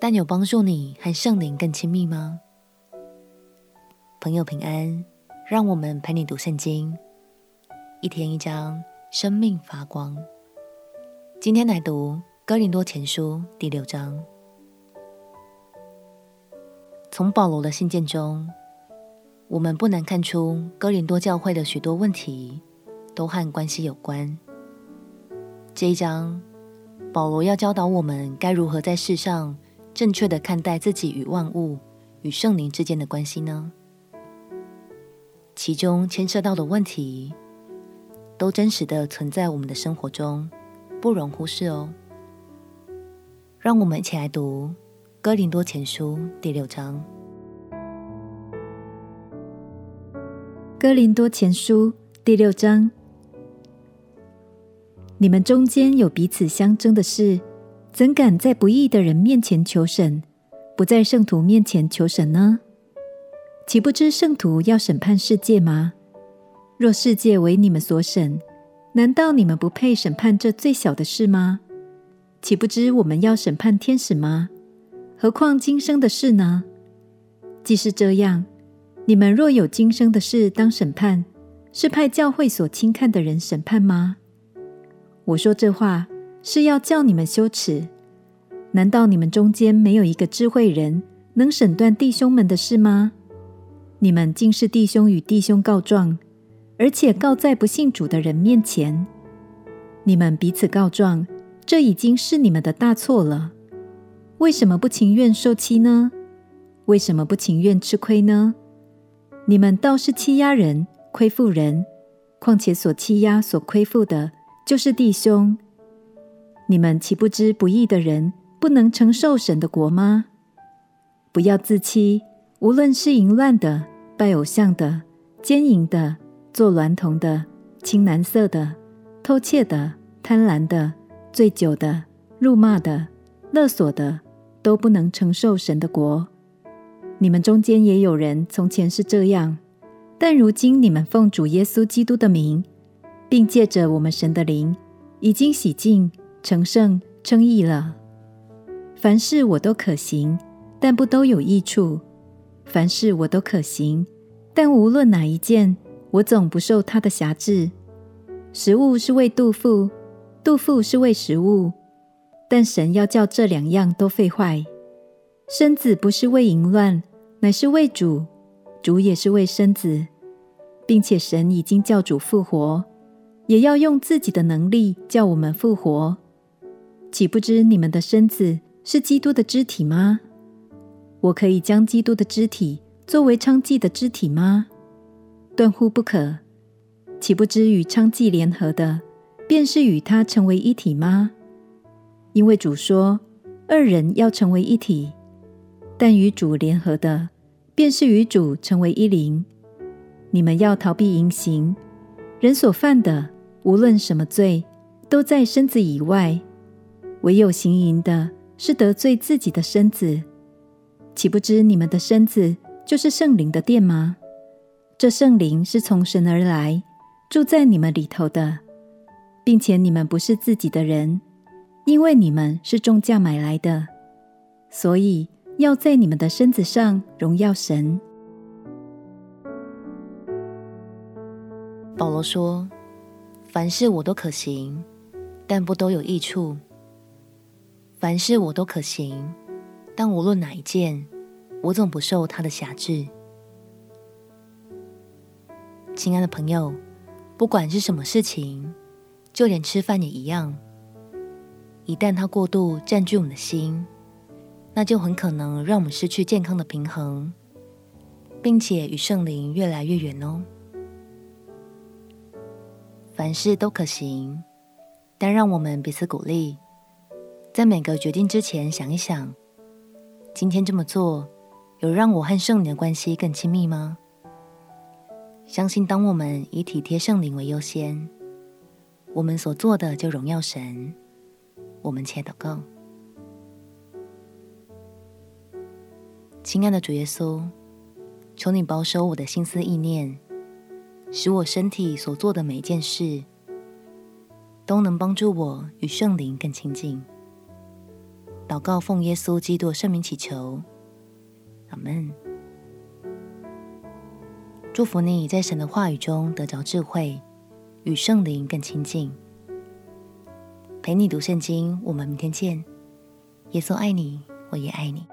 但有帮助你和圣灵更亲密吗？朋友平安，让我们陪你读圣经，一天一章，生命发光。今天来读哥林多前书第六章。从保罗的信件中，我们不难看出哥林多教会的许多问题都和关系有关。这一章。保罗要教导我们该如何在世上正确的看待自己与万物、与圣灵之间的关系呢？其中牵涉到的问题，都真实的存在我们的生活中，不容忽视哦。让我们一起来读《哥林多前书》第六章。《哥林多前书》第六章。你们中间有彼此相争的事，怎敢在不义的人面前求审，不在圣徒面前求审呢？岂不知圣徒要审判世界吗？若世界为你们所审，难道你们不配审判这最小的事吗？岂不知我们要审判天使吗？何况今生的事呢？既是这样，你们若有今生的事当审判，是派教会所轻看的人审判吗？我说这话是要叫你们羞耻。难道你们中间没有一个智慧人能审断弟兄们的事吗？你们竟是弟兄与弟兄告状，而且告在不信主的人面前。你们彼此告状，这已经是你们的大错了。为什么不情愿受欺呢？为什么不情愿吃亏呢？你们倒是欺压人、亏负人，况且所欺压、所亏负的。就是弟兄，你们岂不知不义的人不能承受神的国吗？不要自欺，无论是淫乱的、拜偶像的、奸淫的、做娈童的、青男色的、偷窃的、贪婪的、醉酒的、辱骂的、勒索的，都不能承受神的国。你们中间也有人从前是这样，但如今你们奉主耶稣基督的名。并借着我们神的灵，已经洗净、成圣、称义了。凡事我都可行，但不都有益处；凡事我都可行，但无论哪一件，我总不受它的辖制。食物是为肚腹，肚腹是为食物，但神要叫这两样都废坏。身子不是为淫乱，乃是为主；主也是为身子，并且神已经叫主复活。也要用自己的能力叫我们复活，岂不知你们的身子是基督的肢体吗？我可以将基督的肢体作为娼妓的肢体吗？断乎不可！岂不知与娼妓联合的，便是与他成为一体吗？因为主说，二人要成为一体，但与主联合的，便是与主成为一灵。你们要逃避淫行，人所犯的。无论什么罪，都在身子以外；唯有行淫的，是得罪自己的身子。岂不知你们的身子就是圣灵的殿吗？这圣灵是从神而来，住在你们里头的，并且你们不是自己的人，因为你们是重价买来的，所以要在你们的身子上荣耀神。保罗说。凡事我都可行，但不都有益处。凡事我都可行，但无论哪一件，我总不受它的辖制。亲爱的朋友，不管是什么事情，就连吃饭也一样。一旦它过度占据我们的心，那就很可能让我们失去健康的平衡，并且与圣灵越来越远哦。凡事都可行，但让我们彼此鼓励，在每个决定之前想一想，今天这么做，有让我和圣灵的关系更亲密吗？相信当我们以体贴圣灵为优先，我们所做的就荣耀神。我们且祷告。亲爱的主耶稣，求你保守我的心思意念，使我身体所做的每一件事，都能帮助我与圣灵更亲近。祷告奉耶稣基督圣名祈求，阿门。祝福你在神的话语中得着智慧，与圣灵更亲近。陪你读圣经，我们明天见。耶稣爱你，我也爱你。